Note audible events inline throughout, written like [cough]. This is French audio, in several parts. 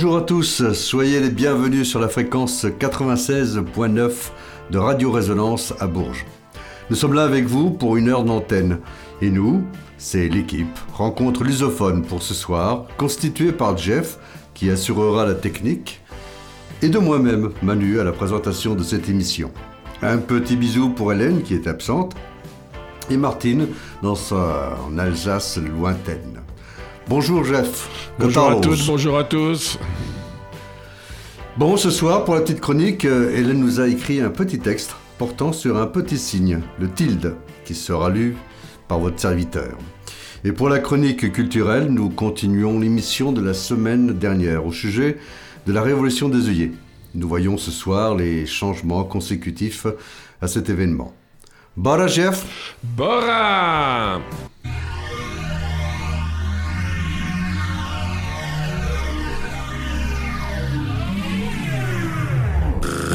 Bonjour à tous, soyez les bienvenus sur la fréquence 96.9 de Radio Résonance à Bourges. Nous sommes là avec vous pour une heure d'antenne. Et nous, c'est l'équipe Rencontre lusophone pour ce soir, constituée par Jeff, qui assurera la technique, et de moi-même, Manu, à la présentation de cette émission. Un petit bisou pour Hélène, qui est absente, et Martine, dans sa en Alsace lointaine. Bonjour Jeff. Bonjour à tous, bonjour à tous. Bon, ce soir, pour la petite chronique, euh, Hélène nous a écrit un petit texte portant sur un petit signe, le tilde, qui sera lu par votre serviteur. Et pour la chronique culturelle, nous continuons l'émission de la semaine dernière au sujet de la révolution des œillets. Nous voyons ce soir les changements consécutifs à cet événement. Bora, Jeff? Bora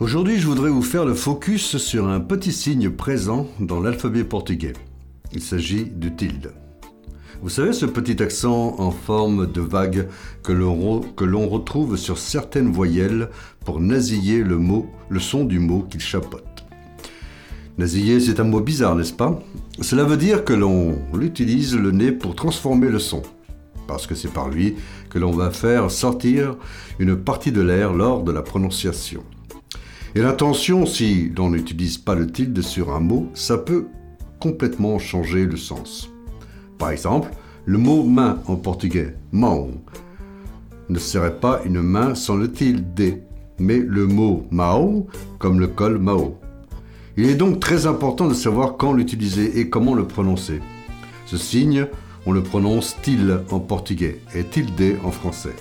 Aujourd'hui, je voudrais vous faire le focus sur un petit signe présent dans l'alphabet portugais. Il s'agit du tilde. Vous savez ce petit accent en forme de vague que l'on retrouve sur certaines voyelles pour nasiller le son du mot qu'il chapote. Nasiller, c'est un mot bizarre, n'est-ce pas? Cela veut dire que l'on utilise le nez pour transformer le son, parce que c'est par lui que l'on va faire sortir une partie de l'air lors de la prononciation. Et l'intention, si l'on n'utilise pas le tilde sur un mot, ça peut complètement changer le sens. Par exemple, le mot main en portugais, mão, ne serait pas une main sans le tilde, mais le mot mao comme le col mao. Il est donc très important de savoir quand l'utiliser et comment le prononcer. Ce signe, on le prononce til en portugais et tilde en français.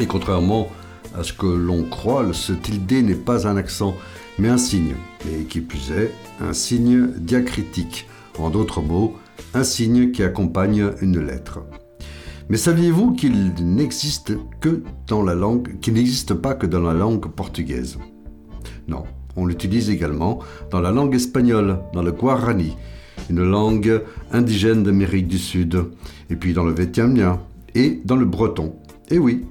Et contrairement à ce que l'on croit, ce tilde n'est pas un accent, mais un signe, et qui plus est, un signe diacritique. En d'autres mots, un signe qui accompagne une lettre. Mais saviez-vous qu'il n'existe que dans la langue, qu'il n'existe pas que dans la langue portugaise? Non, on l'utilise également dans la langue espagnole, dans le guarani, une langue indigène d'Amérique du Sud, et puis dans le vietnamien et dans le breton. Et oui,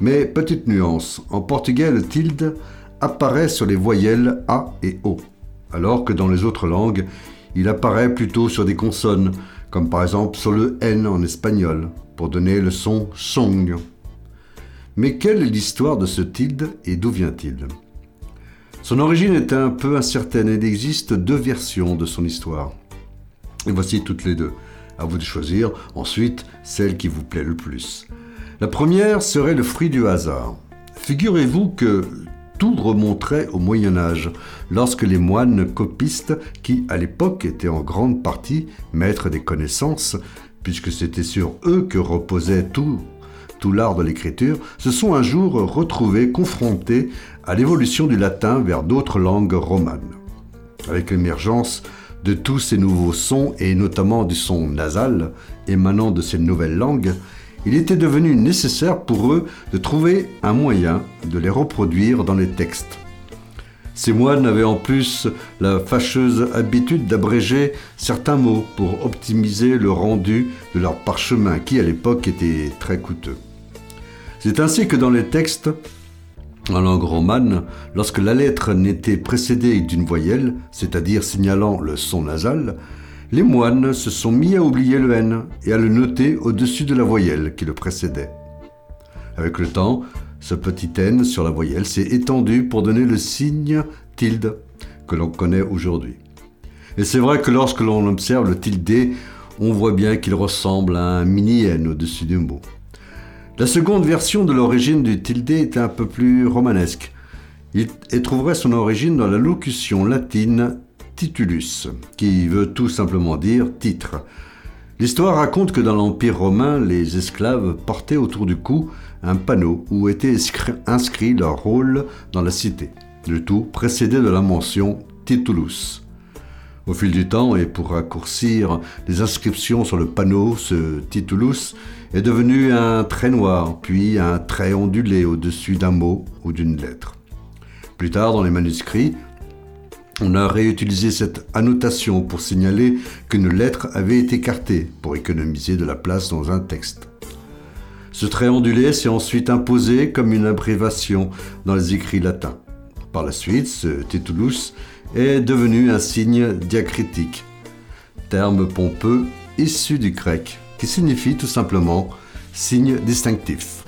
mais petite nuance, en portugais le tilde apparaît sur les voyelles A et O, alors que dans les autres langues, il apparaît plutôt sur des consonnes, comme par exemple sur le N en espagnol, pour donner le son song. Mais quelle est l'histoire de ce tilde et d'où vient-il? Son origine est un peu incertaine et il existe deux versions de son histoire. Et voici toutes les deux. À vous de choisir ensuite celle qui vous plaît le plus. La première serait le fruit du hasard. Figurez-vous que tout remonterait au Moyen Âge, lorsque les moines copistes, qui à l'époque étaient en grande partie maîtres des connaissances, puisque c'était sur eux que reposait tout, tout l'art de l'écriture, se sont un jour retrouvés confrontés à l'évolution du latin vers d'autres langues romanes. Avec l'émergence de tous ces nouveaux sons, et notamment du son nasal émanant de ces nouvelles langues, il était devenu nécessaire pour eux de trouver un moyen de les reproduire dans les textes. Ces moines avaient en plus la fâcheuse habitude d'abréger certains mots pour optimiser le rendu de leur parchemin qui à l'époque était très coûteux. C'est ainsi que dans les textes, en langue romane, lorsque la lettre n'était précédée d'une voyelle, c'est-à-dire signalant le son nasal, les moines se sont mis à oublier le N et à le noter au-dessus de la voyelle qui le précédait. Avec le temps, ce petit N sur la voyelle s'est étendu pour donner le signe tilde que l'on connaît aujourd'hui. Et c'est vrai que lorsque l'on observe le tilde, on voit bien qu'il ressemble à un mini N au-dessus du mot. La seconde version de l'origine du tilde est un peu plus romanesque. Il trouverait son origine dans la locution latine titulus, qui veut tout simplement dire titre. L'histoire raconte que dans l'Empire romain, les esclaves portaient autour du cou un panneau où était inscrit leur rôle dans la cité. Le tout précédé de la mention Titulus. Au fil du temps, et pour raccourcir les inscriptions sur le panneau, ce Titulus est devenu un trait noir, puis un trait ondulé au-dessus d'un mot ou d'une lettre. Plus tard, dans les manuscrits, on a réutilisé cette annotation pour signaler qu'une lettre avait été écartée pour économiser de la place dans un texte. Ce trait ondulé s'est ensuite imposé comme une abrévation dans les écrits latins. Par la suite, ce titulus est devenu un signe diacritique, terme pompeux issu du grec, qui signifie tout simplement signe distinctif.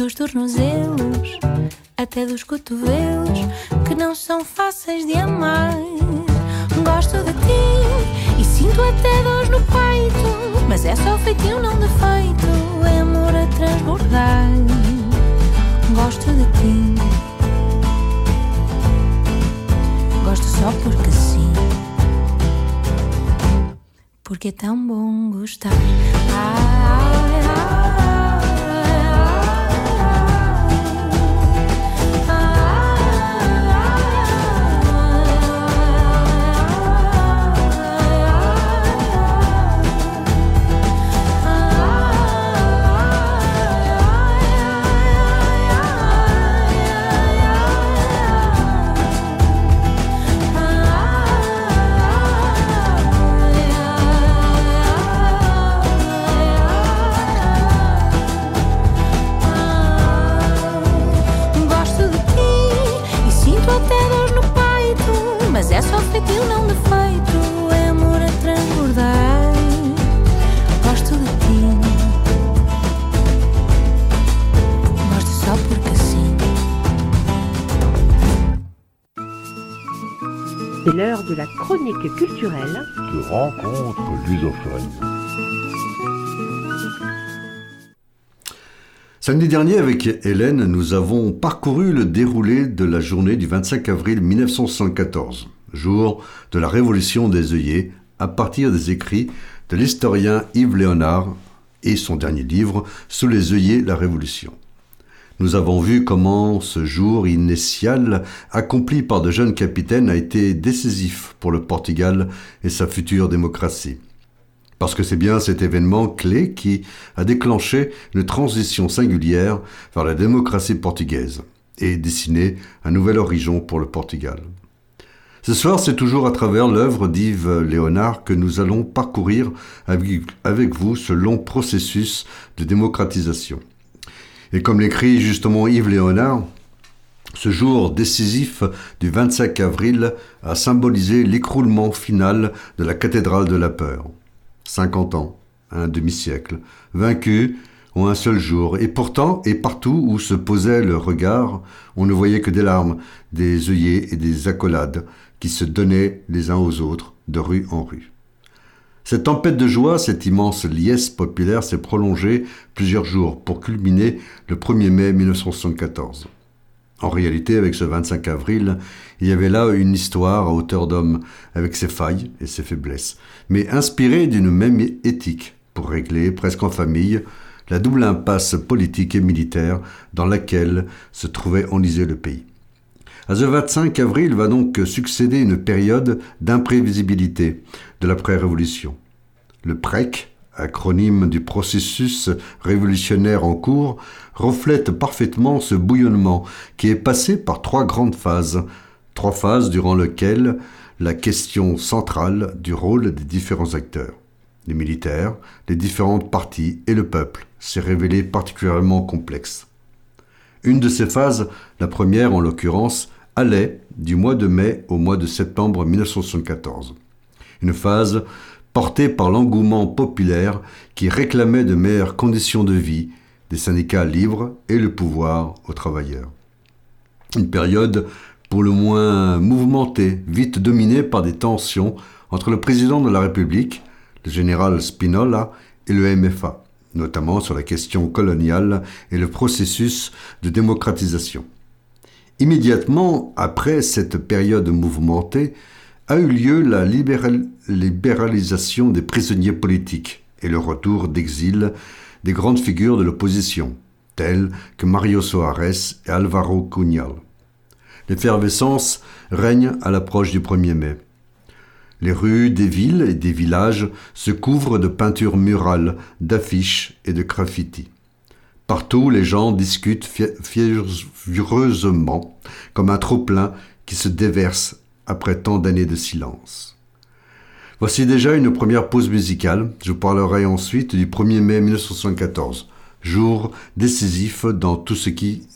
Dos tornozelos, até dos cotovelos, que não são fáceis de amar. Gosto de ti e sinto até dores no peito, mas é só feitio, não defeito, é amor a transbordar. Gosto de ti, gosto só porque sim porque é tão bom gostar. Ah, ah, C'est l'heure de la chronique culturelle. De rencontre lusophone. Samedi dernier, avec Hélène, nous avons parcouru le déroulé de la journée du 25 avril 1914, jour de la révolution des œillets, à partir des écrits de l'historien Yves Léonard et son dernier livre, Sous les œillets, la Révolution. Nous avons vu comment ce jour initial, accompli par de jeunes capitaines, a été décisif pour le Portugal et sa future démocratie. Parce que c'est bien cet événement clé qui a déclenché une transition singulière vers la démocratie portugaise et dessiné un nouvel horizon pour le Portugal. Ce soir, c'est toujours à travers l'œuvre d'Yves Léonard que nous allons parcourir avec vous ce long processus de démocratisation. Et comme l'écrit justement Yves Léonard, ce jour décisif du 25 avril a symbolisé l'écroulement final de la cathédrale de la peur. 50 ans, un demi-siècle, vaincu en un seul jour, et pourtant, et partout où se posait le regard, on ne voyait que des larmes, des œillets et des accolades qui se donnaient les uns aux autres de rue en rue. Cette tempête de joie, cette immense liesse populaire s'est prolongée plusieurs jours pour culminer le 1er mai 1974. En réalité, avec ce 25 avril, il y avait là une histoire à hauteur d'homme, avec ses failles et ses faiblesses, mais inspirée d'une même éthique, pour régler, presque en famille, la double impasse politique et militaire dans laquelle se trouvait enlisé le pays. À ce 25 avril va donc succéder une période d'imprévisibilité de l'après-révolution. Le PREC, acronyme du processus révolutionnaire en cours, reflète parfaitement ce bouillonnement qui est passé par trois grandes phases, trois phases durant lesquelles la question centrale du rôle des différents acteurs, les militaires, les différentes parties et le peuple, s'est révélée particulièrement complexe. Une de ces phases, la première en l'occurrence, allait du mois de mai au mois de septembre 1974. Une phase portée par l'engouement populaire qui réclamait de meilleures conditions de vie, des syndicats libres et le pouvoir aux travailleurs. Une période pour le moins mouvementée, vite dominée par des tensions entre le président de la République, le général Spinola, et le MFA, notamment sur la question coloniale et le processus de démocratisation. Immédiatement après cette période mouvementée, a eu lieu la libéralisation des prisonniers politiques et le retour d'exil des grandes figures de l'opposition, telles que Mario Soares et Alvaro Cunhal. L'effervescence règne à l'approche du 1er mai. Les rues des villes et des villages se couvrent de peintures murales, d'affiches et de graffitis. Partout, les gens discutent furieusement, comme un trop-plein qui se déverse après tant d'années de silence. Voici déjà une première pause musicale. Je parlerai ensuite du 1er mai 1974, jour décisif dans tout ce qui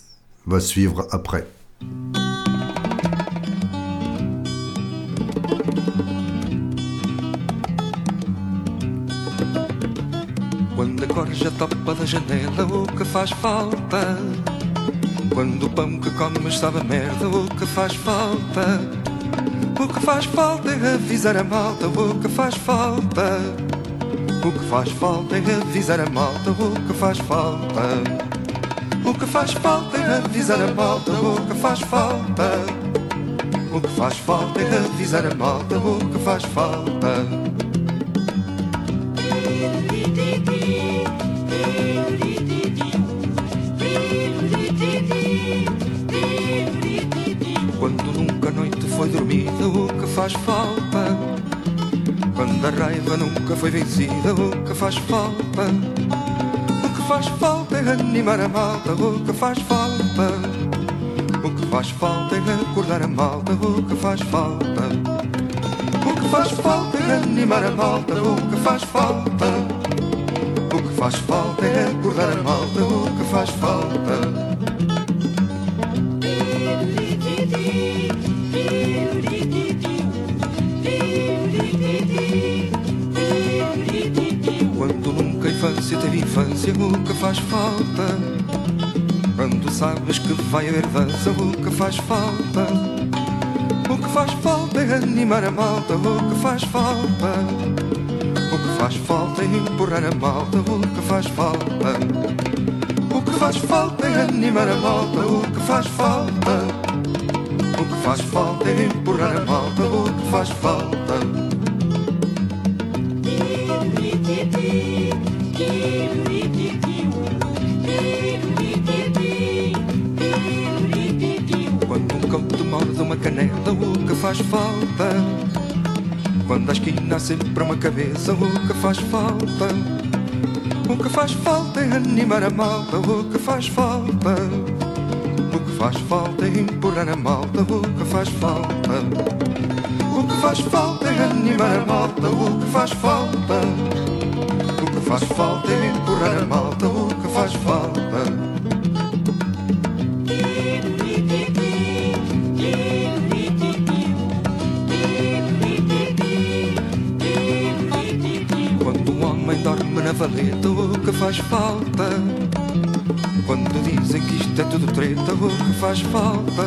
va suivre après. Quando a corja topa da janela, o que faz falta? Quando o pão que comes sabe a merda, o que faz falta? O que faz falta é avisar a malta, o que faz falta? O que faz falta é avisar a malta, o que faz falta? O que faz falta é avisar a malta, o que faz falta? O que faz falta é avisar a malta, o que faz falta? Foi dormida, o que faz falta? Quando a raiva nunca foi vencida, o que faz falta? O que faz falta é animar a malta, o que faz falta? O que faz falta é acordar a malta, o que faz falta? O que faz falta é animar a malta, o que faz falta? O que faz falta é acordar a malta, o que faz falta? Teve infância, o que faz falta? Quando sabes que vai haver dança, o que faz falta? O que faz falta é animar a malta, o que faz falta? O que faz falta é empurrar a malta, o que faz falta? O que faz falta é animar a malta, o que faz falta? O que faz falta é empurrar a malta, o que faz falta? Faz falta? Quando a esquina há sempre uma cabeça, o que faz falta? O que faz falta é animar a malta, o que faz falta? O que faz falta é empurrar a malta, o que faz falta? O que faz falta é animar a malta, o que faz falta? O que faz falta é empurrar a malta, o que faz falta? O que faz falta? Quando dizem que isto é tudo treta, o que faz falta?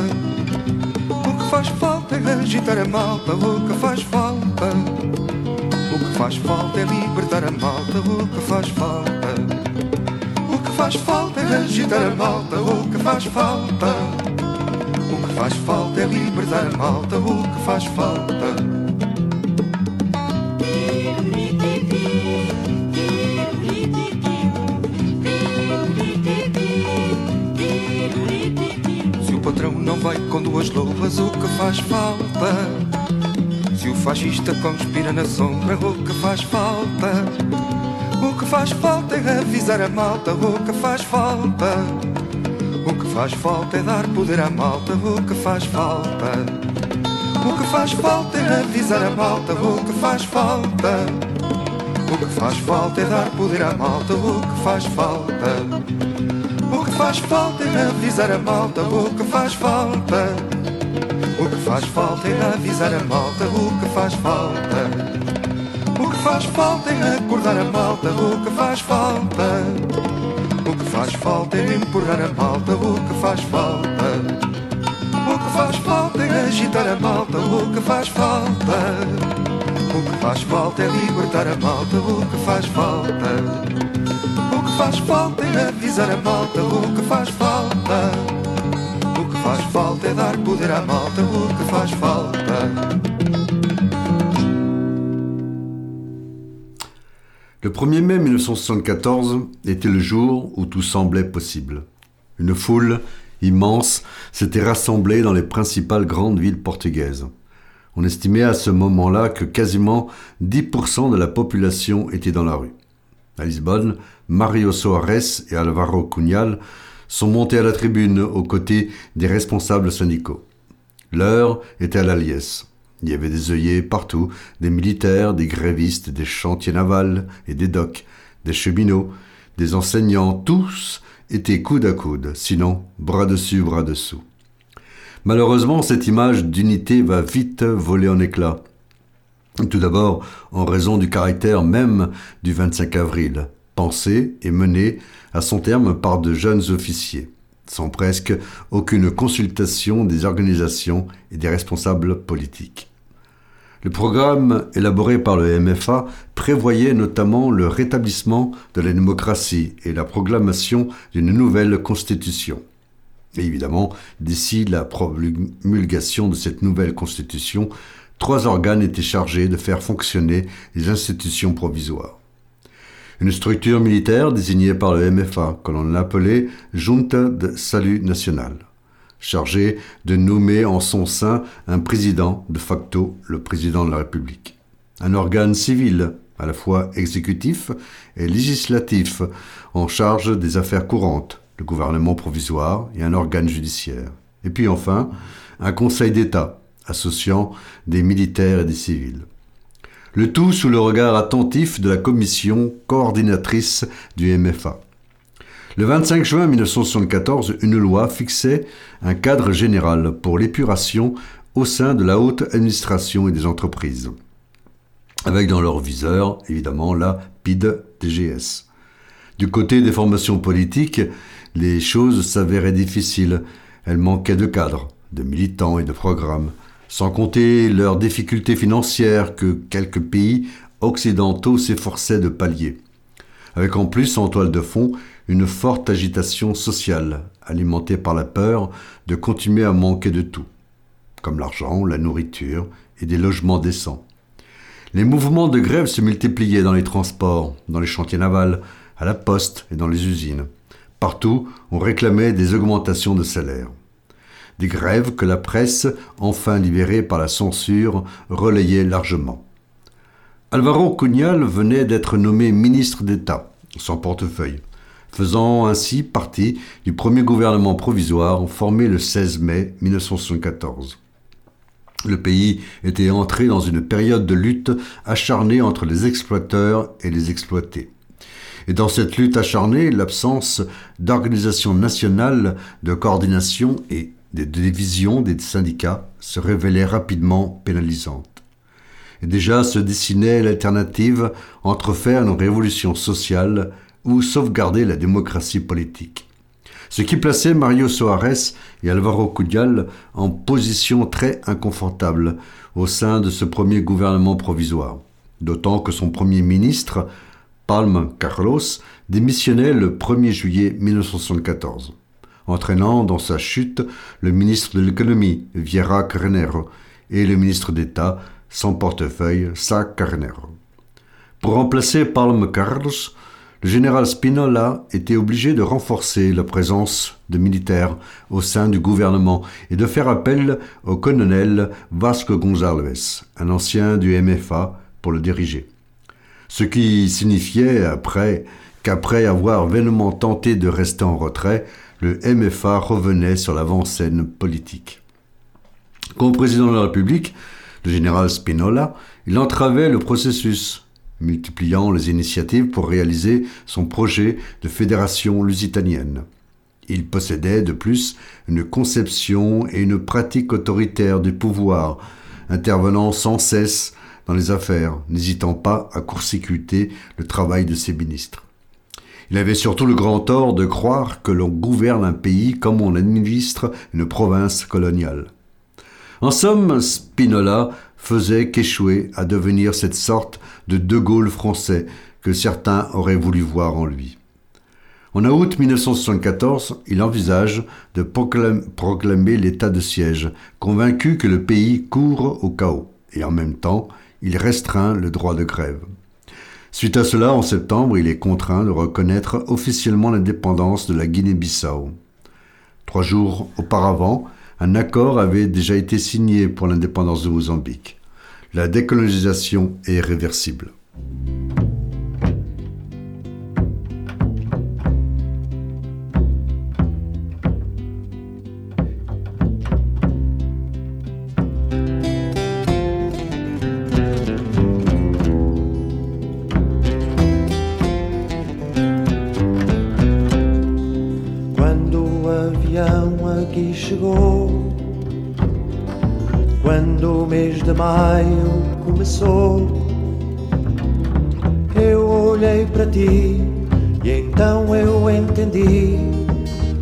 O que faz falta é agitar a malta, o que faz falta? O O que faz falta é libertar a malta, o que faz falta. O que faz falta é agitar a malta, o que faz falta. O que faz falta é libertar a malta, o que faz falta. Luvas, o que faz falta? Se o fascista conspira na sombra, o que faz falta? O que faz falta é avisar a malta, o que faz falta? O que faz falta é dar poder à malta, o que faz falta? O que faz falta é avisar a malta, o que faz falta? O que faz falta é dar poder à malta, o que faz falta? O que faz falta é avisar a malta, o que faz falta? O que faz falta é avisar a malta, o que faz falta? O que faz falta é acordar a malta, o que faz falta? O que faz falta é empurrar a malta, o que faz falta? O que faz falta é agitar a malta, o que faz falta? O que faz falta é libertar a malta, o que faz falta? O que faz falta é avisar a malta, o que faz falta? Le 1er mai 1974 était le jour où tout semblait possible. Une foule immense s'était rassemblée dans les principales grandes villes portugaises. On estimait à ce moment-là que quasiment 10% de la population était dans la rue. À Lisbonne, Mario Soares et Alvaro Cunhal sont montés à la tribune aux côtés des responsables syndicaux. L'heure était à la liesse. Il y avait des œillets partout, des militaires, des grévistes, des chantiers navals et des docks, des cheminots, des enseignants, tous étaient coude à coude, sinon bras dessus, bras dessous. Malheureusement, cette image d'unité va vite voler en éclats. Tout d'abord, en raison du caractère même du 25 avril, pensé et mené à son terme par de jeunes officiers, sans presque aucune consultation des organisations et des responsables politiques. Le programme élaboré par le MFA prévoyait notamment le rétablissement de la démocratie et la proclamation d'une nouvelle constitution. Évidemment, d'ici la promulgation de cette nouvelle constitution, trois organes étaient chargés de faire fonctionner les institutions provisoires. Une structure militaire désignée par le MFA, que l'on appelait Junta de Salut National, chargée de nommer en son sein un président, de facto le président de la République. Un organe civil, à la fois exécutif et législatif, en charge des affaires courantes, le gouvernement provisoire et un organe judiciaire. Et puis enfin, un conseil d'État, associant des militaires et des civils. Le tout sous le regard attentif de la commission coordinatrice du MFA. Le 25 juin 1974, une loi fixait un cadre général pour l'épuration au sein de la haute administration et des entreprises, avec dans leur viseur, évidemment, la PID-DGS. Du côté des formations politiques, les choses s'avéraient difficiles. Elles manquaient de cadres, de militants et de programmes, sans compter leurs difficultés financières que quelques pays occidentaux s'efforçaient de pallier. Avec en plus en toile de fond une forte agitation sociale, alimentée par la peur de continuer à manquer de tout, comme l'argent, la nourriture et des logements décents. Les mouvements de grève se multipliaient dans les transports, dans les chantiers navals, à la poste et dans les usines. Partout, on réclamait des augmentations de salaire. Des grèves que la presse, enfin libérée par la censure, relayait largement. Alvaro Cunhal venait d'être nommé ministre d'État, sans portefeuille, faisant ainsi partie du premier gouvernement provisoire formé le 16 mai 1974. Le pays était entré dans une période de lutte acharnée entre les exploiteurs et les exploités. Et dans cette lutte acharnée, l'absence d'organisation nationale, de coordination et de division des syndicats se révélait rapidement pénalisante. Et déjà se dessinait l'alternative entre faire une révolution sociale ou sauvegarder la démocratie politique. Ce qui plaçait Mario Soares et Alvaro Cudal en position très inconfortable au sein de ce premier gouvernement provisoire. d'autant que son premier ministre, Palme Carlos, démissionnait le 1er juillet 1974, entraînant dans sa chute le ministre de l'économie, Vieira Carneiro, et le ministre d'État, sans portefeuille, Sá Carneiro. Pour remplacer Palme Carlos, le général Spinola était obligé de renforcer la présence de militaires au sein du gouvernement et de faire appel au colonel Vasco González, un ancien du MFA, pour le diriger. Ce qui signifiait après qu'après avoir vainement tenté de rester en retrait, le MFA revenait sur l'avant-scène politique. Comme président de la République, le général Spinola, il entravait le processus multipliant les initiatives pour réaliser son projet de fédération lusitanienne. Il possédait de plus une conception et une pratique autoritaire du pouvoir, intervenant sans cesse dans les affaires, n'hésitant pas à court-circuiter le travail de ses ministres. Il avait surtout le grand tort de croire que l'on gouverne un pays comme on administre une province coloniale. En somme, Spinola faisait qu'échouer à devenir cette sorte de De Gaulle français que certains auraient voulu voir en lui. En août 1974, il envisage de proclamer l'état de siège, convaincu que le pays court au chaos, et en même temps, il restreint le droit de grève. Suite à cela, en septembre, il est contraint de reconnaître officiellement l'indépendance de la Guinée-Bissau. Trois jours auparavant, un accord avait déjà été signé pour l'indépendance de Mozambique. La décolonisation est réversible. Eu olhei para ti e então eu entendi.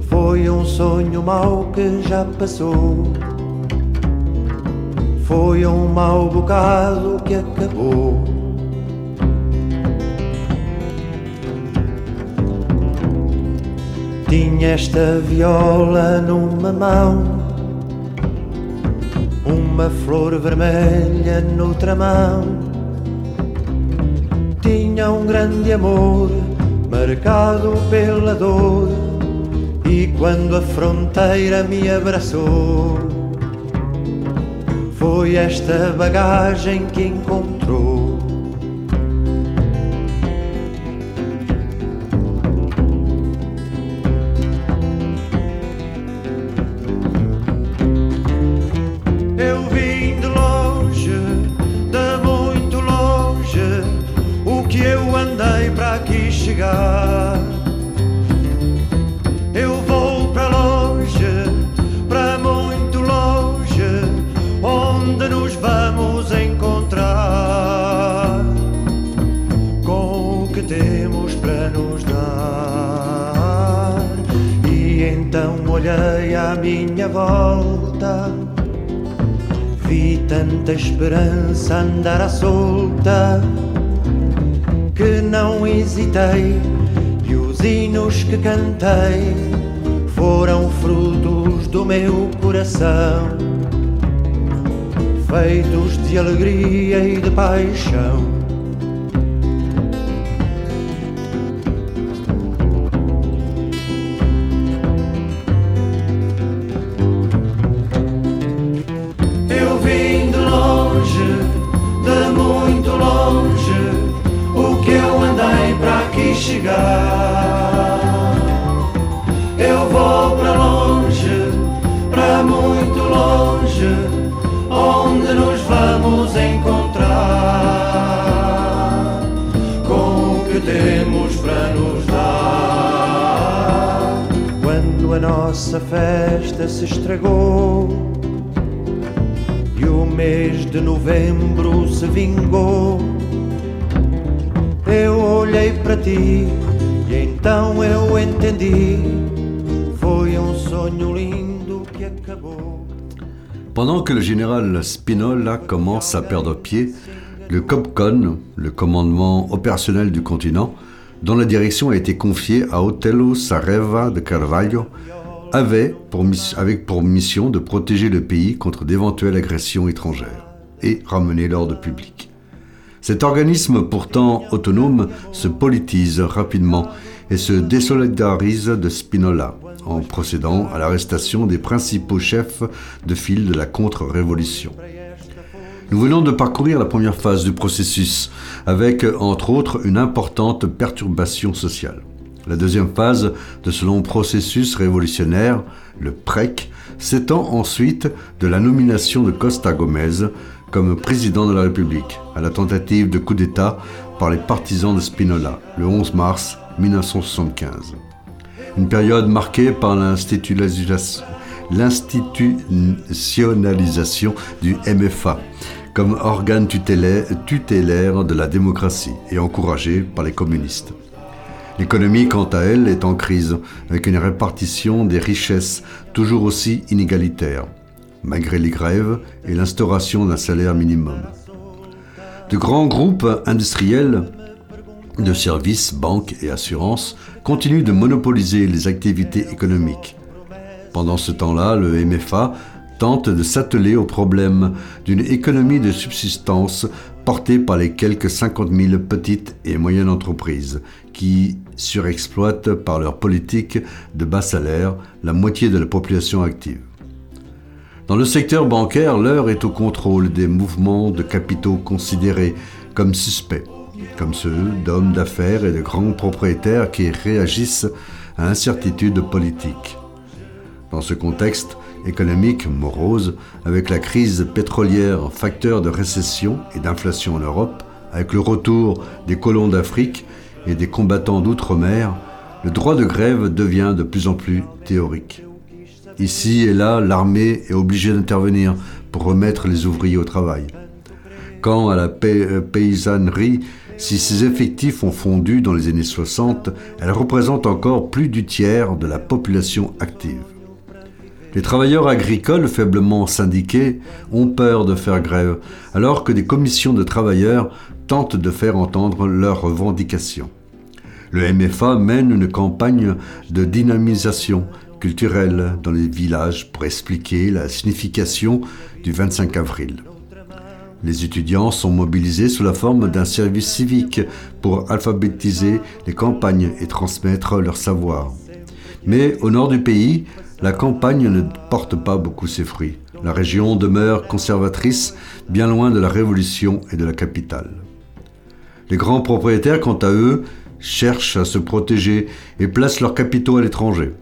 Foi um sonho mau que já passou. Foi um mau bocado que acabou. Tinha esta viola numa mão uma flor vermelha noutra mão. Tinha um grande amor, marcado pela dor, e quando a fronteira me abraçou, foi esta bagagem que encontrou. plantei foram frutos do meu coração, feitos de alegria e de paixão. Eu vim de longe, de muito longe, o que eu andei para aqui chegar. Nossa festa se estragou e o mês de novembro se vingou. Eu olhei para ti e então eu entendi. Foi um sonho lindo que acabou. Pendant que le général Spinola commence à perdre pied, Le COPCON, le commandement opérationnel du continent, dont la direction a été confiée à Otelo Sareva de Carvalho, avait pour, avec pour mission de protéger le pays contre d'éventuelles agressions étrangères et ramener l'ordre public. Cet organisme pourtant autonome se politise rapidement et se désolidarise de Spinola en procédant à l'arrestation des principaux chefs de file de la contre-révolution. Nous venons de parcourir la première phase du processus avec, entre autres, une importante perturbation sociale. La deuxième phase de ce long processus révolutionnaire, le PREC, s'étend ensuite de la nomination de Costa Gomez comme président de la République à la tentative de coup d'État par les partisans de Spinola le 11 mars 1975. Une période marquée par l'institutionnalisation du MFA comme organe tutélaire de la démocratie et encouragée par les communistes. L'économie, quant à elle, est en crise, avec une répartition des richesses toujours aussi inégalitaire, malgré les grèves et l'instauration d'un salaire minimum. De grands groupes industriels de services, banques et assurances continuent de monopoliser les activités économiques. Pendant ce temps-là, le MFA tente de s'atteler au problème d'une économie de subsistance portée par les quelques 50 000 petites et moyennes entreprises qui surexploitent par leur politique de bas salaire la moitié de la population active. Dans le secteur bancaire, l'heure est au contrôle des mouvements de capitaux considérés comme suspects, comme ceux d'hommes d'affaires et de grands propriétaires qui réagissent à incertitudes politiques. Dans ce contexte, économique morose, avec la crise pétrolière facteur de récession et d'inflation en Europe, avec le retour des colons d'Afrique et des combattants d'outre-mer, le droit de grève devient de plus en plus théorique. Ici et là, l'armée est obligée d'intervenir pour remettre les ouvriers au travail. Quand à la euh, paysannerie, si ses effectifs ont fondu dans les années 60, elle représente encore plus du tiers de la population active. Les travailleurs agricoles faiblement syndiqués ont peur de faire grève, alors que des commissions de travailleurs tentent de faire entendre leurs revendications. Le MFA mène une campagne de dynamisation culturelle dans les villages pour expliquer la signification du 25 avril. Les étudiants sont mobilisés sous la forme d'un service civique pour alphabétiser les campagnes et transmettre leur savoir. Mais au nord du pays, la campagne ne porte pas beaucoup ses fruits. La région demeure conservatrice, bien loin de la révolution et de la capitale. Les grands propriétaires, quant à eux, cherchent à se protéger et placent leurs capitaux à l'étranger,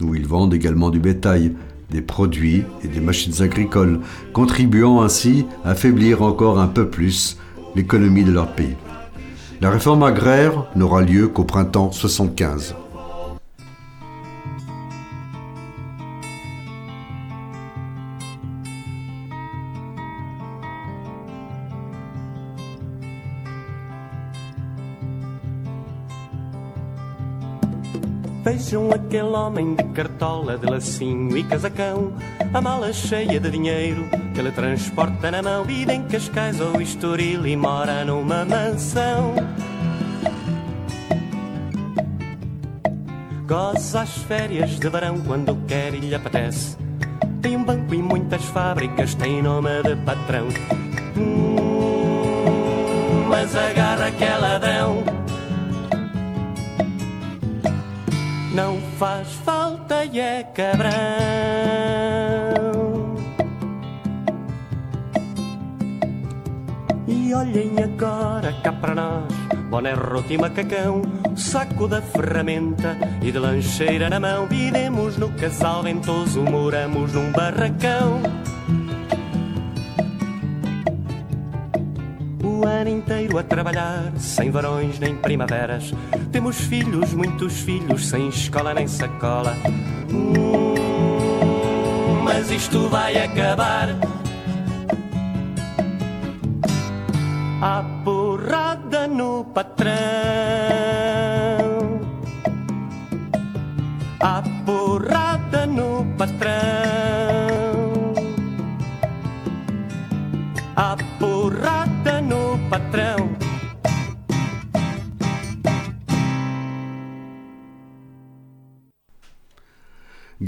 où ils vendent également du bétail, des produits et des machines agricoles, contribuant ainsi à affaiblir encore un peu plus l'économie de leur pays. La réforme agraire n'aura lieu qu'au printemps 75. Vejam aquele homem de cartola, de lacinho e casacão, a mala cheia de dinheiro que ele transporta na mão. Vive em Cascais ou Estoril e mora numa mansão. Goza as férias de verão quando quer e lhe apetece. Tem um banco e muitas fábricas, tem nome de patrão. Hum, mas agarra aquele ladrão não faz falta e é cabrão. E olhem agora cá para nós, boné, roto e macacão, saco da ferramenta e de lancheira na mão. Vivemos no casal ventoso, moramos num barracão. O ano inteiro a trabalhar, sem varões nem primaveras. Temos filhos, muitos filhos, sem escola nem sacola. Hum, mas isto vai acabar. A porrada no patrão. A porrada no patrão.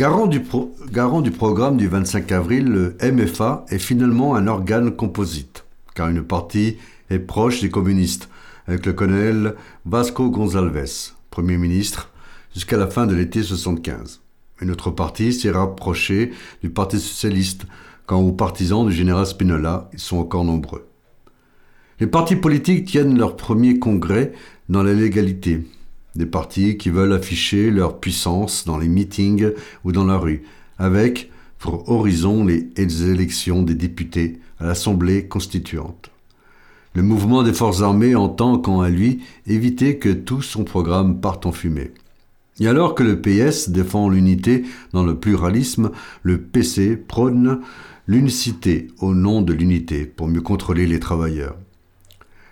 Garant du, programme du 25 avril, le MFA est finalement un organe composite, car une partie est proche des communistes, avec le colonel Vasco Gonçalves, Premier ministre, jusqu'à la fin de l'été 75. Une autre partie s'est rapprochée du Parti socialiste, quand aux partisans du général Spinola, ils sont encore nombreux. Les partis politiques tiennent leur premier congrès dans la légalité. Des partis qui veulent afficher leur puissance dans les meetings ou dans la rue, avec pour horizon les élections des députés à l'Assemblée constituante. Le mouvement des forces armées entend, quant à lui, éviter que tout son programme parte en fumée. Et alors que le PS défend l'unité dans le pluralisme, le PC prône l'unicité au nom de l'unité pour mieux contrôler les travailleurs.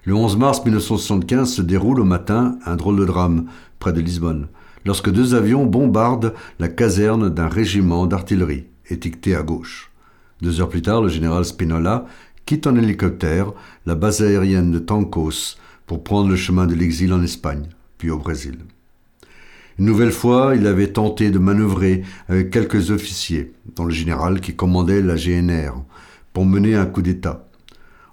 Le 11 mars 1975 se déroule au matin un drôle de drame près de Lisbonne, lorsque deux avions bombardent la caserne d'un régiment d'artillerie, étiqueté à gauche. Deux heures plus tard, le général Spinola quitte en hélicoptère la base aérienne de Tancos pour prendre le chemin de l'exil en Espagne, puis au Brésil. Une nouvelle fois, il avait tenté de manœuvrer avec quelques officiers, dont le général qui commandait la GNR, pour mener un coup d'État,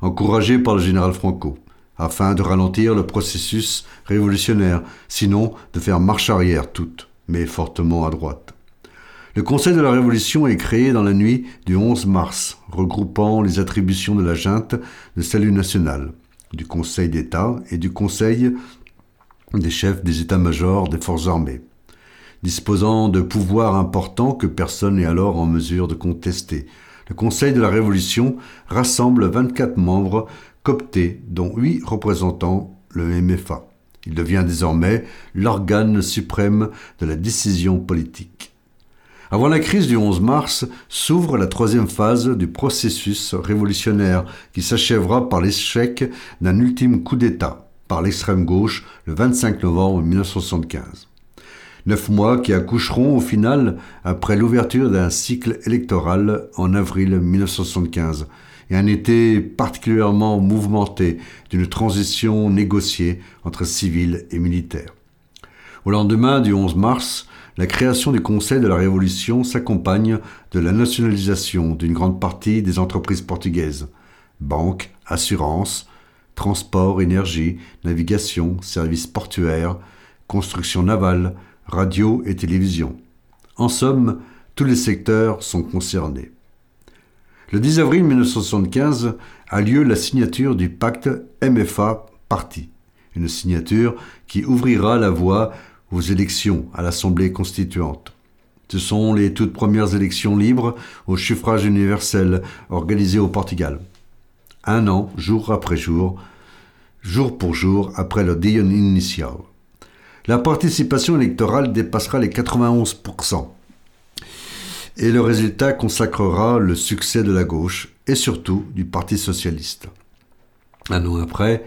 encouragé par le général Franco, afin de ralentir le processus révolutionnaire, sinon de faire marche arrière toute, mais fortement à droite. Le Conseil de la Révolution est créé dans la nuit du 11 mars, regroupant les attributions de la junte de salut national, du Conseil d'État et du Conseil des chefs des états-majors des forces armées, disposant de pouvoirs importants que personne n'est alors en mesure de contester. Le Conseil de la Révolution rassemble 24 membres cooptés, dont 8 représentants le MFA. Il devient désormais l'organe suprême de la décision politique. Avant la crise du 11 mars, s'ouvre la troisième phase du processus révolutionnaire qui s'achèvera par l'échec d'un ultime coup d'État par l'extrême gauche le 25 novembre 1975. Neuf mois qui accoucheront au final après l'ouverture d'un cycle électoral en avril 1975 et un été particulièrement mouvementé d'une transition négociée entre civils et militaires. Au lendemain du 11 mars, la création du Conseil de la Révolution s'accompagne de la nationalisation d'une grande partie des entreprises portugaises, banques, assurances, transport, énergie, navigation, services portuaires, construction navale, radio et télévision. En somme, tous les secteurs sont concernés. Le 10 avril 1975 a lieu la signature du pacte MFA-Parti, une signature qui ouvrira la voie aux élections à l'Assemblée constituante. Ce sont les toutes premières élections libres au suffrage universel organisées au Portugal. Un an, jour après jour, jour pour jour après le Dion initial. La participation électorale dépassera les 91%. Et le résultat consacrera le succès de la gauche et surtout du Parti socialiste. Un an après,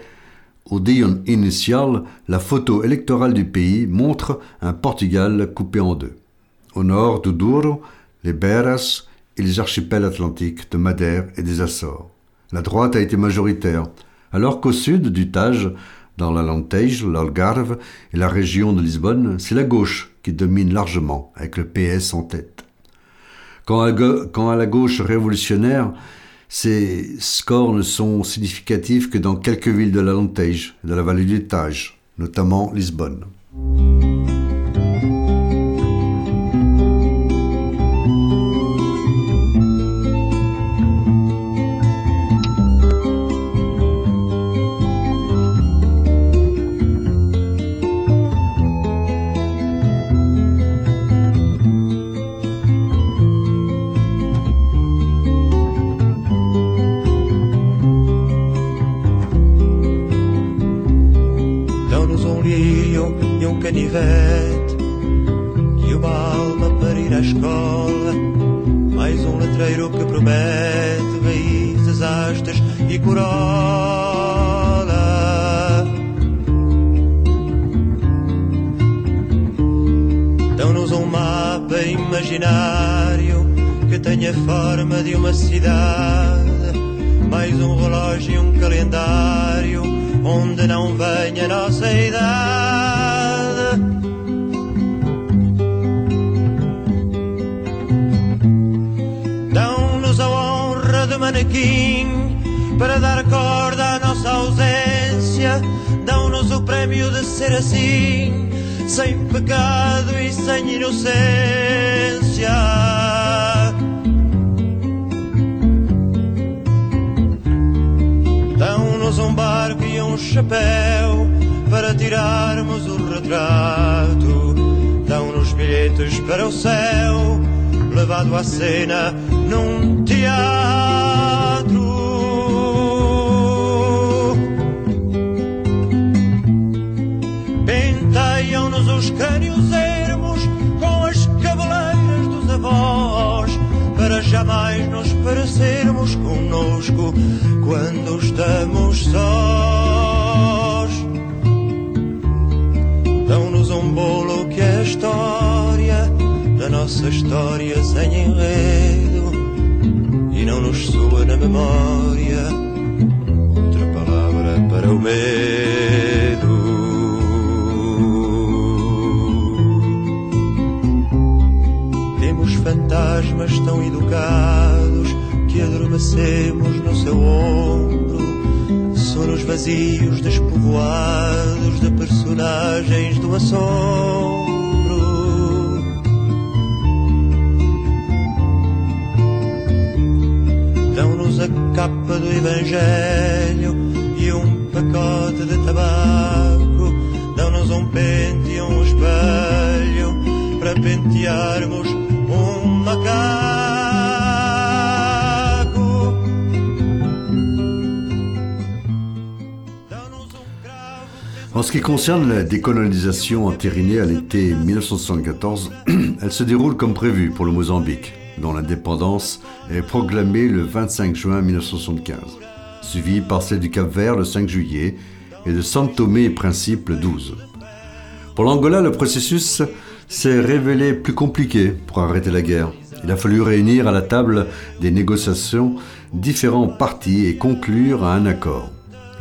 au Dion initial, la photo électorale du pays montre un Portugal coupé en deux. Au nord Douro, les Beras et les archipels atlantiques de Madère et des Açores. La droite a été majoritaire, alors qu'au sud du Tage, dans l'Alentejo, l'Algarve et la région de Lisbonne, c'est la gauche qui domine largement, avec le PS en tête. Quant à, la gauche révolutionnaire, ces scores ne sont significatifs que dans quelques villes de et de la vallée du Tage, notamment Lisbonne. cidade, mais um relógio e um calendário, onde não venha a nossa idade. Dão-nos a honra de manequim para dar corda à nossa ausência, dão-nos o prémio de ser assim, sem pecado e sem inocência. Chapéu para tirarmos o retrato. Dão-nos bilhetes para o céu, levado à cena num teatro. Penteiam-nos os crânios ermos com as cabeleiras dos avós, para jamais nos parecermos conosco quando estamos sós. Um bolo que é a história da nossa história sem enredo e não nos soa na memória outra palavra para o medo. Temos fantasmas tão educados que adormecemos no seu ombro. Sonos vazios, despovoados de personagens do assombro. Dão-nos a capa do Evangelho e um pacote de tabaco. Dão-nos um pente e um espelho para pentearmos En ce qui concerne la décolonisation entérinée à l'été 1974, [clears throat] elle se déroule comme prévu pour le Mozambique, dont l'indépendance est proclamée le 25 juin 1975, suivie par celle du Cap-Vert le 5 juillet et de São Tomé et Principe le 12. Pour l'Angola, le processus s'est révélé plus compliqué pour arrêter la guerre. Il a fallu réunir à la table des négociations différents partis et conclure à un accord,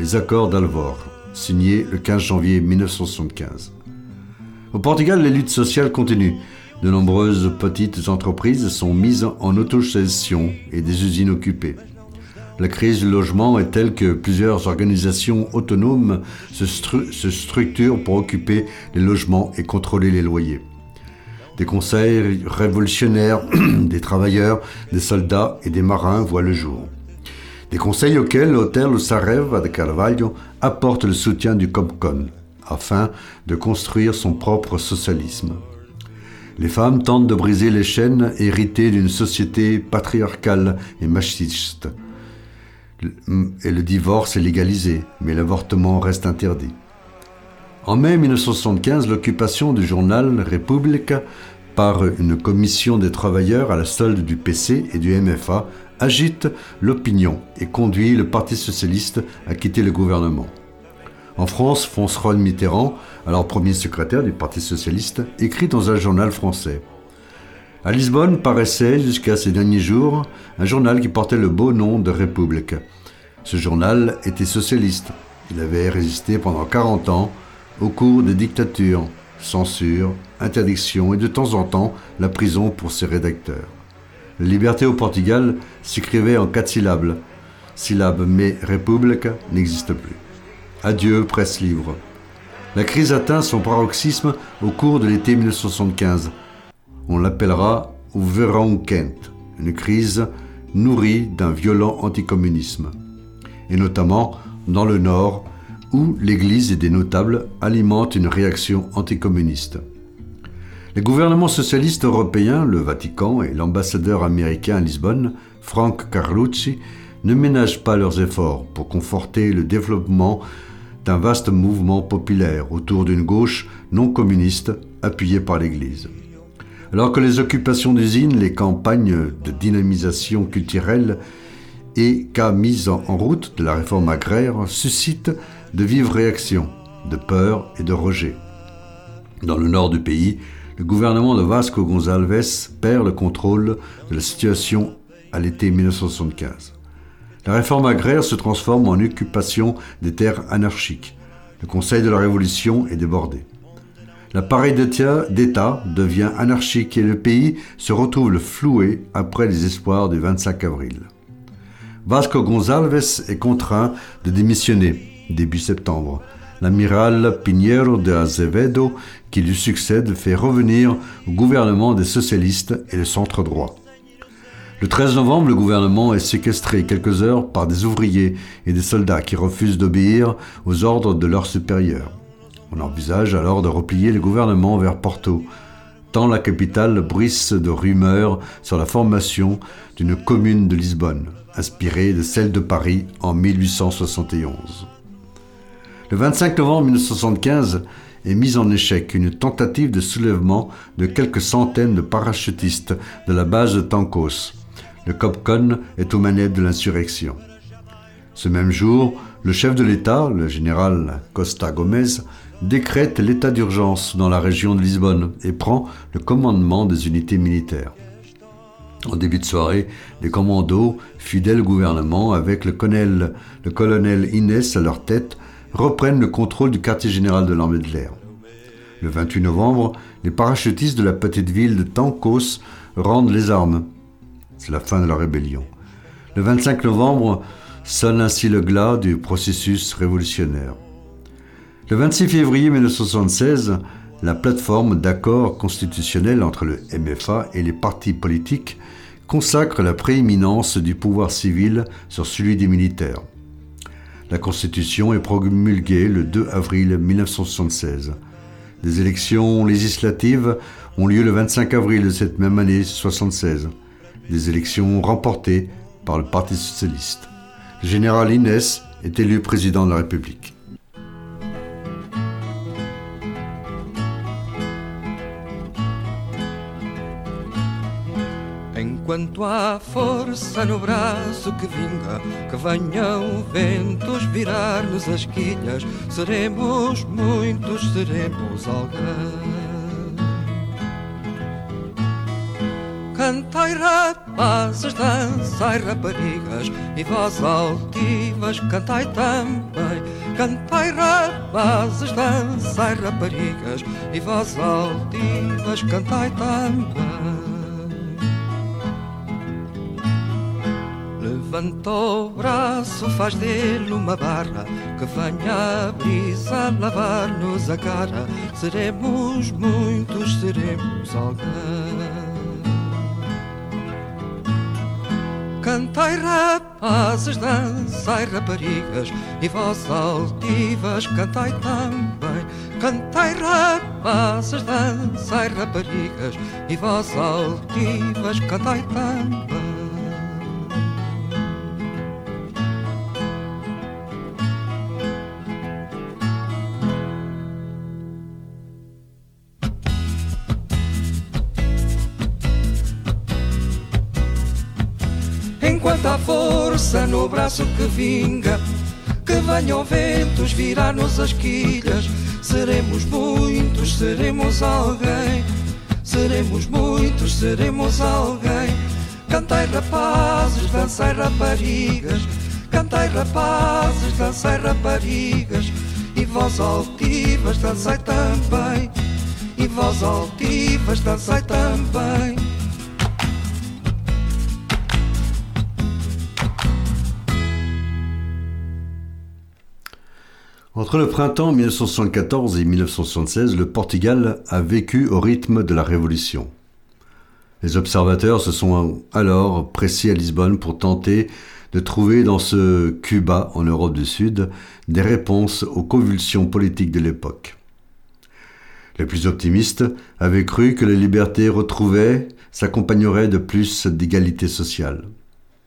les accords d'Alvor, signés le 15 janvier 1975. Au Portugal, les luttes sociales continuent. De nombreuses petites entreprises sont mises en autogestion et des usines occupées. La crise du logement est telle que plusieurs organisations autonomes se, se structurent pour occuper les logements et contrôler les loyers. Des conseils révolutionnaires, [clears throat] des travailleurs, des soldats et des marins voient le jour. Des conseils auxquels l'hôtel Sareva de Carvalho apporte le soutien du Comcon afin de construire son propre socialisme. Les femmes tentent de briser les chaînes héritées d'une société patriarcale et machiste. Et le divorce est légalisé, mais l'avortement reste interdit. En mai 1975, l'occupation du journal Repubblica par une commission des travailleurs à la solde du PC et du MFA agite l'opinion et conduit le Parti socialiste à quitter le gouvernement. En France, François Mitterrand, alors premier secrétaire du Parti socialiste, écrit dans un journal français. À Lisbonne paraissait, jusqu'à ces derniers jours, un journal qui portait le beau nom de République. Ce journal était socialiste. Il avait résisté pendant 40 ans au cours des dictatures, censure, interdiction et de temps en temps la prison pour ses rédacteurs. Liberté au Portugal s'écrivait en quatre syllabes, syllabes mais République n'existe plus. Adieu, presse livre. La crise atteint son paroxysme au cours de l'été 1975. On l'appellera quente, une crise nourrie d'un violent anticommunisme, et notamment dans le Nord, où l'Église et des notables alimentent une réaction anticommuniste. Les gouvernements socialistes européens, le Vatican et l'ambassadeur américain à Lisbonne, Frank Carlucci, ne ménagent pas leurs efforts pour conforter le développement d'un vaste mouvement populaire autour d'une gauche non communiste appuyée par l'Église. Alors que les occupations d'usines, les campagnes de dynamisation culturelle et cas mise en route de la réforme agraire suscitent de vives réactions, de peur et de rejet. Dans le nord du pays, le gouvernement de Vasco Gonçalves perd le contrôle de la situation à l'été 1975. La réforme agraire se transforme en occupation des terres anarchiques. Le Conseil de la Révolution est débordé. L'appareil d'État devient anarchique et le pays se retrouve floué après les espoirs du 25 avril. Vasco Gonçalves est contraint de démissionner début septembre. L'amiral Pinheiro de Azevedo, qui lui succède, fait revenir au gouvernement des socialistes et le centre droit. Le 13 novembre, le gouvernement est séquestré quelques heures par des ouvriers et des soldats qui refusent d'obéir aux ordres de leurs supérieurs. On envisage alors de replier le gouvernement vers Porto, tant la capitale bruisse de rumeurs sur la formation d'une commune de Lisbonne, inspirée de celle de Paris en 1871. Le 25 novembre 1975 est mise en échec une tentative de soulèvement de quelques centaines de parachutistes de la base de Tancos. Le COPCON est aux manettes de l'insurrection. Ce même jour, le chef de l'État, le général Costa Gomez, décrète l'état d'urgence dans la région de Lisbonne et prend le commandement des unités militaires. En début de soirée, les commandos, fidèles au gouvernement, avec le colonel, le colonel Inès à leur tête, reprennent le contrôle du quartier général de l'armée de l'air. Le 28 novembre, les parachutistes de la petite ville de Tancos rendent les armes. C'est la fin de la rébellion. Le 25 novembre sonne ainsi le glas du processus révolutionnaire. Le 26 février 1976, la plateforme d'accord constitutionnel entre le MFA et les partis politiques consacre la prééminence du pouvoir civil sur celui des militaires. La Constitution est promulguée le 2 avril 1976. Des élections législatives ont lieu le 25 avril de cette même année 1976. Des élections remportées par le Parti socialiste. Le général Inès est élu président de la République. Enquanto há força no braço que vinga, que venham ventos virar-nos as quilhas, seremos muitos, seremos alguém. Cantai rapazes, dançai raparigas, e vós altivas cantai também. Cantai rapazes, dançai raparigas, e vós altivas cantai também. Levanta o braço, faz dele uma barra Que venha a brisa lavar-nos a cara. Seremos muitos, seremos alguém. Cantai rapazes, dançai raparigas E vós altivas cantai também. Cantai rapazes, dançai raparigas E vós altivas cantai também no braço que vinga, que venham ventos virar-nos as quilhas, seremos muitos, seremos alguém. Seremos muitos, seremos alguém. Cantai rapazes, dançai raparigas, cantai rapazes, dançai raparigas, e vós altivas dançai também, e vós altivas dançai também. Entre le printemps 1974 et 1976, le Portugal a vécu au rythme de la Révolution. Les observateurs se sont alors pressés à Lisbonne pour tenter de trouver dans ce Cuba, en Europe du Sud, des réponses aux convulsions politiques de l'époque. Les plus optimistes avaient cru que les libertés retrouvées s'accompagneraient de plus d'égalité sociale.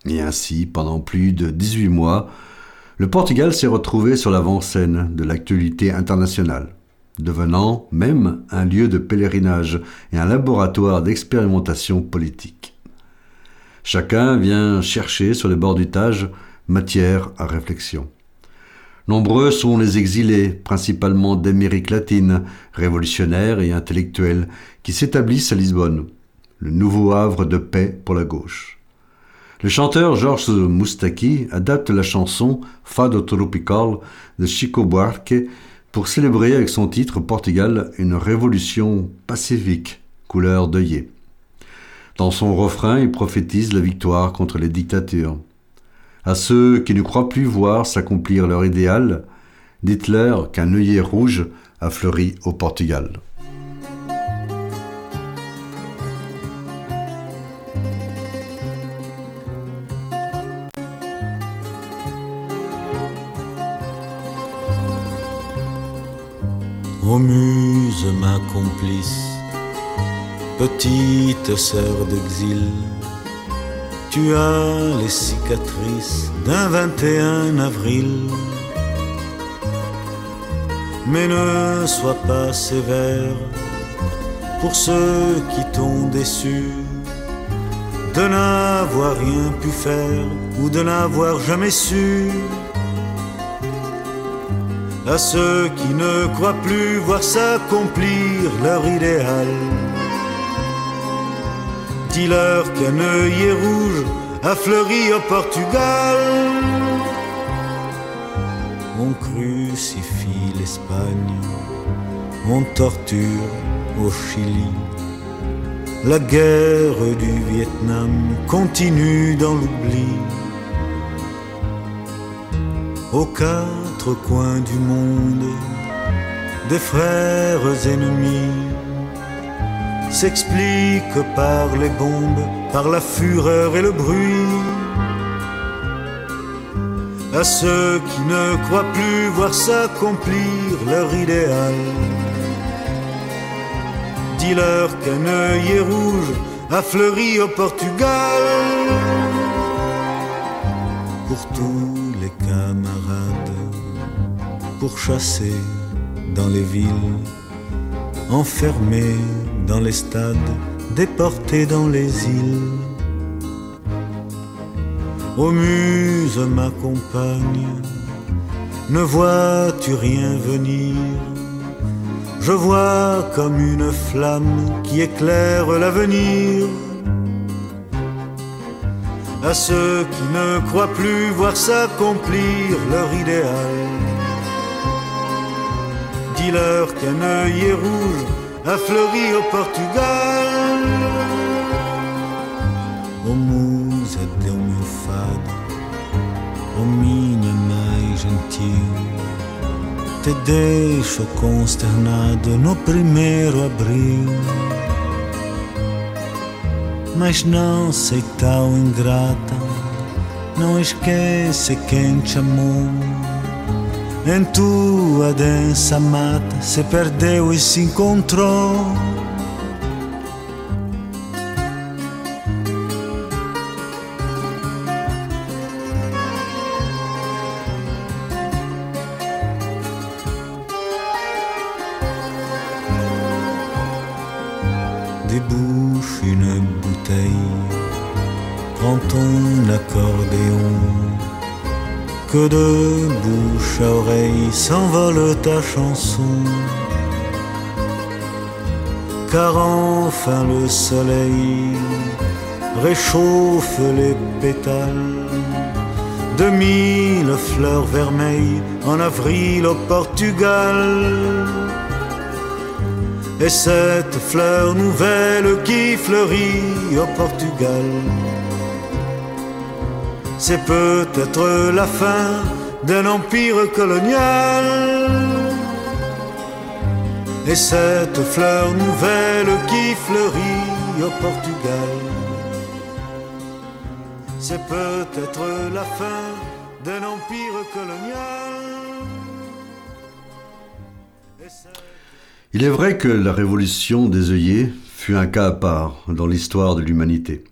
Et ainsi, pendant plus de 18 mois, le Portugal s'est retrouvé sur l'avant-scène de l'actualité internationale, devenant même un lieu de pèlerinage et un laboratoire d'expérimentation politique. Chacun vient chercher sur les bords du Tage matière à réflexion. Nombreux sont les exilés, principalement d'Amérique latine, révolutionnaires et intellectuels, qui s'établissent à Lisbonne, le nouveau havre de paix pour la gauche. Le chanteur Georges Moustaki adapte la chanson Fado Tropical de Chico Buarque pour célébrer avec son titre Portugal une révolution pacifique, couleur d'œillet. Dans son refrain, il prophétise la victoire contre les dictatures. À ceux qui ne croient plus voir s'accomplir leur idéal, dites-leur qu'un œillet rouge a fleuri au Portugal. Ô ma complice, petite sœur d'exil, tu as les cicatrices d'un 21 avril. Mais ne sois pas sévère pour ceux qui t'ont déçu de n'avoir rien pu faire ou de n'avoir jamais su à ceux qui ne croient plus voir s'accomplir leur idéal. Dis-leur qu'un œillet rouge a fleuri au Portugal. On crucifie l'Espagne, on torture au Chili. La guerre du Vietnam continue dans l'oubli. Aux quatre coins du monde, des frères ennemis s'expliquent par les bombes, par la fureur et le bruit. À ceux qui ne croient plus voir s'accomplir leur idéal, dis-leur qu'un œillet rouge a fleuri au Portugal. Pour tous les camarades, pour chasser dans les villes, enfermés dans les stades, déportés dans les îles. Ô muse, ma compagne, ne vois-tu rien venir? Je vois comme une flamme qui éclaire l'avenir. À ceux qui ne croient plus voir s'accomplir leur idéal, dis-leur qu'un œillet rouge a fleuri au Portugal. Ô musa deu meu fado, ô minha mais gentil, te deixo consternado no primeiro abril. Mas não sei tão ingrata, não esquece quem te amou. Em tua densa mata se perdeu e se encontrou. Débouche une bouteille, prends ton accordéon que de ta chanson. Car enfin le soleil réchauffe les pétales de mille fleurs vermeilles en avril au Portugal. Et cette fleur nouvelle qui fleurit au Portugal c'est peut-être la fin d'un empire colonial. Et cette fleur nouvelle qui fleurit au Portugal, c'est peut-être la fin d'un empire colonial. Il est vrai que la révolution des œillets fut un cas à part dans l'histoire de l'humanité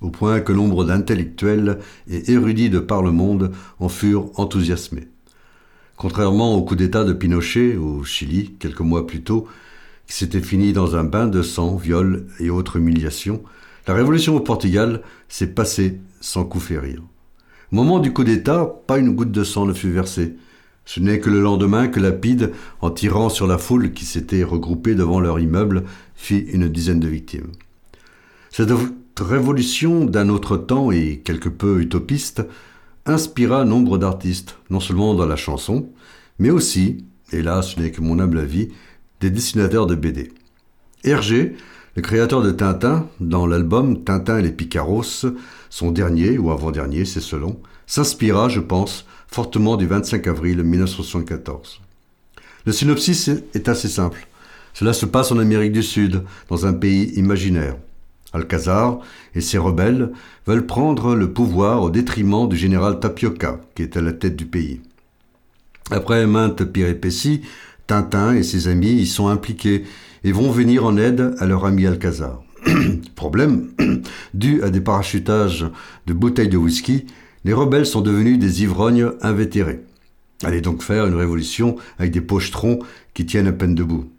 au point que nombre d'intellectuels et érudits de par le monde en furent enthousiasmés. Contrairement au coup d'État de Pinochet au Chili quelques mois plus tôt, qui s'était fini dans un bain de sang, viol et autres humiliations, la révolution au Portugal s'est passée sans coup férir. Au moment du coup d'État, pas une goutte de sang ne fut versée. Ce n'est que le lendemain que Lapide, en tirant sur la foule qui s'était regroupée devant leur immeuble, fit une dizaine de victimes. Cette révolution d'un autre temps et quelque peu utopiste inspira nombre d'artistes, non seulement dans la chanson, mais aussi, et là ce n'est que mon humble avis, des dessinateurs de BD. Hergé, le créateur de Tintin, dans l'album Tintin et les Picaros, son dernier ou avant-dernier, c'est selon, s'inspira, je pense, fortement du 25 avril 1974. Le synopsis est assez simple. Cela se passe en Amérique du Sud, dans un pays imaginaire. Alcazar et ses rebelles veulent prendre le pouvoir au détriment du général Tapioca, qui est à la tête du pays. Après maintes péripéties, Tintin et ses amis y sont impliqués et vont venir en aide à leur ami Alcazar. [clears throat] Problème, [clears throat] dû à des parachutages de bouteilles de whisky, les rebelles sont devenus des ivrognes invétérés. Allez donc faire une révolution avec des pochetrons qui tiennent à peine debout.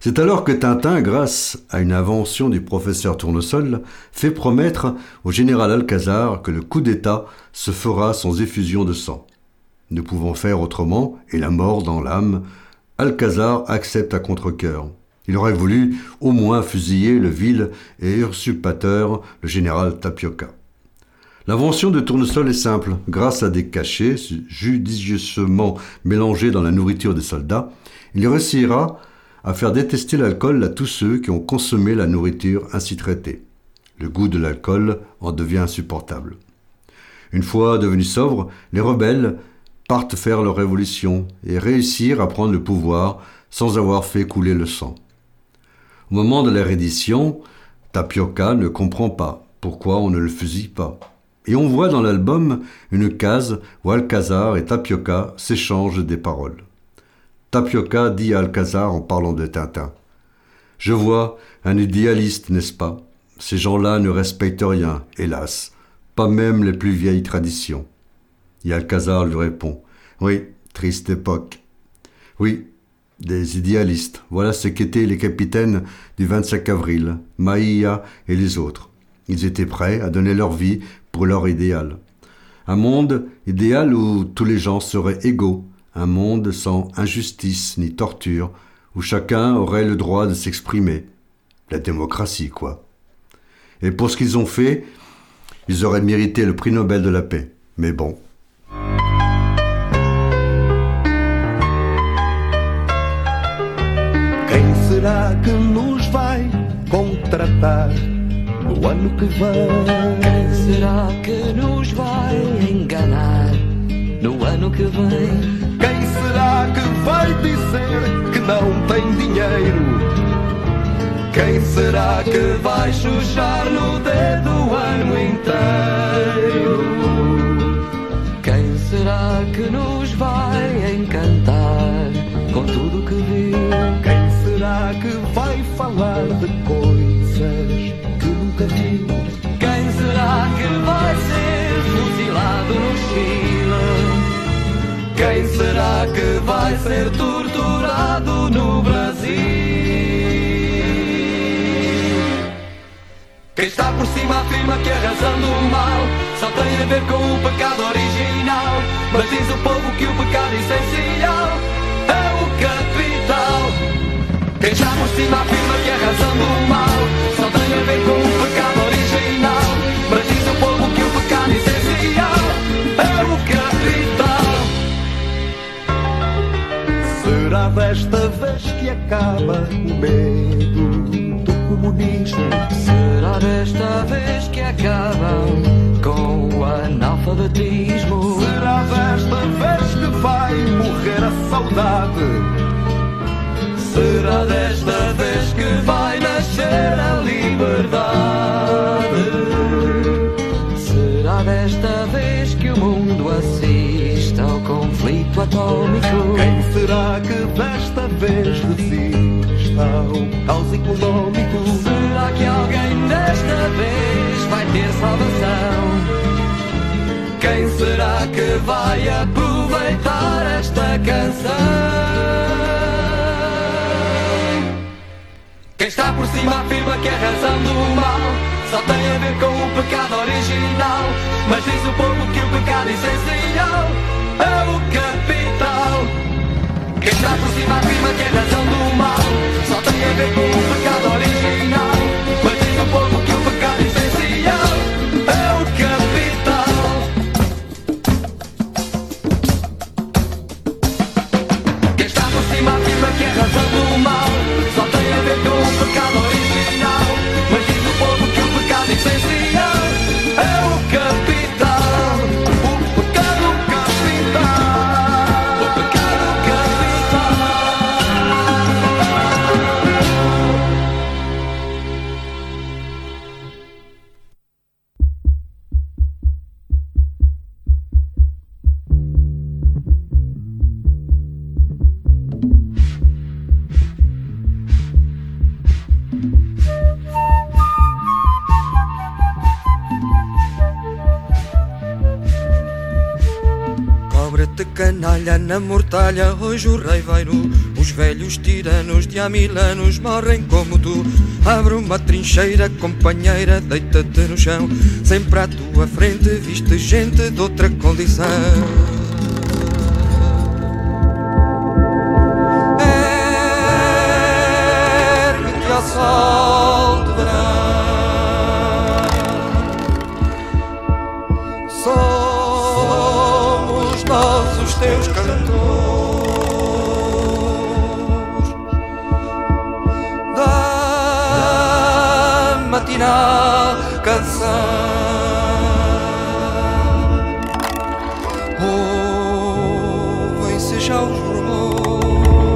C'est alors que Tintin, grâce à une invention du professeur Tournesol, fait promettre au général Alcazar que le coup d'État se fera sans effusion de sang. Ne pouvant faire autrement, et la mort dans l'âme, Alcazar accepte à contre-coeur. Il aurait voulu au moins fusiller le vil et usurpateur, le général Tapioca. L'invention de Tournesol est simple. Grâce à des cachets judicieusement mélangés dans la nourriture des soldats, il réussira à faire détester l'alcool à tous ceux qui ont consommé la nourriture ainsi traitée. Le goût de l'alcool en devient insupportable. Une fois devenus sobres, les rebelles partent faire leur révolution et réussir à prendre le pouvoir sans avoir fait couler le sang. Au moment de la reddition, Tapioca ne comprend pas pourquoi on ne le fusille pas. Et on voit dans l'album une case où Alcazar et Tapioca s'échangent des paroles. Tapioca dit à Alcazar en parlant de Tintin. Je vois un idéaliste, n'est-ce pas? Ces gens-là ne respectent rien, hélas, pas même les plus vieilles traditions. Et Alcazar lui répond Oui, triste époque. Oui, des idéalistes, voilà ce qu'étaient les capitaines du 25 avril, Maïa et les autres. Ils étaient prêts à donner leur vie pour leur idéal. Un monde idéal où tous les gens seraient égaux, un monde sans injustice ni torture, où chacun aurait le droit de s'exprimer. La démocratie, quoi. Et pour ce qu'ils ont fait, ils auraient mérité le prix Nobel de la paix. Mais bon. Quem será que nos vai contratar? No ano que vem? Quem será que nos vai enganar? No ano que vem? Quem será que vai dizer que não tem dinheiro? Quem será que vai chuchar no dedo o ano inteiro? Quem será que nos vai encantar com tudo que viu? Quem será que vai falar de coisas que nunca viu? Quem será que vai ser fuzilado no Chile? Quem será que vai ser torturado no Brasil? Quem está por cima afirma que a razão do mal só tem a ver com o pecado original. Mas diz o povo que o pecado essencial é o capital. Quem está por cima afirma que a razão do mal só tem a ver com o pecado original. Mas diz o povo que o pecado essencial é o capital. Será desta vez que acaba o medo do comunismo? Será desta vez que acabam com o analfabetismo? Será desta vez que vai morrer a saudade? Será desta vez que vai nascer a liberdade? Será desta vez atômico? Quem será que desta vez resiste ao caos económico? Será que alguém desta vez vai ter salvação? Quem será que vai aproveitar esta canção? Quem está por cima afirma que a razão do mal só tem a ver com o pecado original. Mas diz o povo que o pecado essencial é o capital. Quem está por cima afirma que a razão do mal só tem a ver com o pecado original. Mortalha, hoje o rei vai nu. Os velhos tiranos de há mil anos morrem como tu. Abre uma trincheira, companheira, deita-te no chão. Sempre à tua frente viste gente de outra condição. Ergue-te ao sol de verão. Somos nós os teus canção. Ouvem-se já os rumores,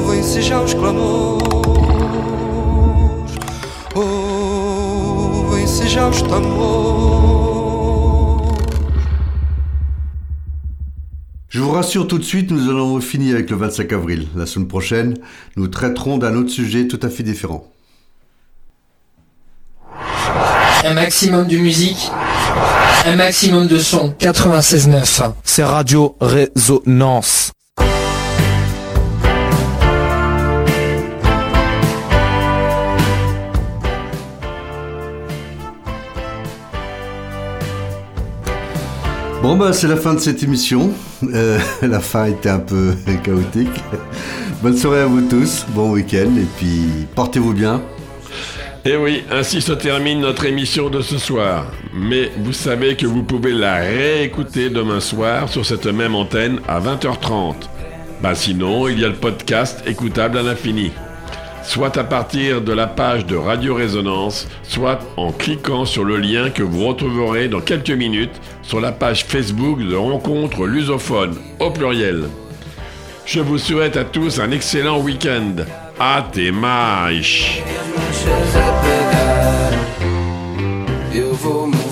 ouvem-se já os clamores, ouvem-se já os tambores. Vous rassure tout de suite, nous allons finir avec le 25 avril. La semaine prochaine, nous traiterons d'un autre sujet tout à fait différent. Un maximum de musique, un maximum de son. 96.9. C'est Radio Résonance. Bon bah c'est la fin de cette émission. Euh, [laughs] la fin était un peu [laughs] chaotique. Bonne soirée à vous tous, bon week-end et puis portez-vous bien. Et oui, ainsi se termine notre émission de ce soir. Mais vous savez que vous pouvez la réécouter demain soir sur cette même antenne à 20h30. Bah sinon, il y a le podcast écoutable à l'infini. Soit à partir de la page de Radio Résonance, soit en cliquant sur le lien que vous retrouverez dans quelques minutes sur la page Facebook de Rencontre Lusophone, au pluriel. Je vous souhaite à tous un excellent week-end. Mais! manchas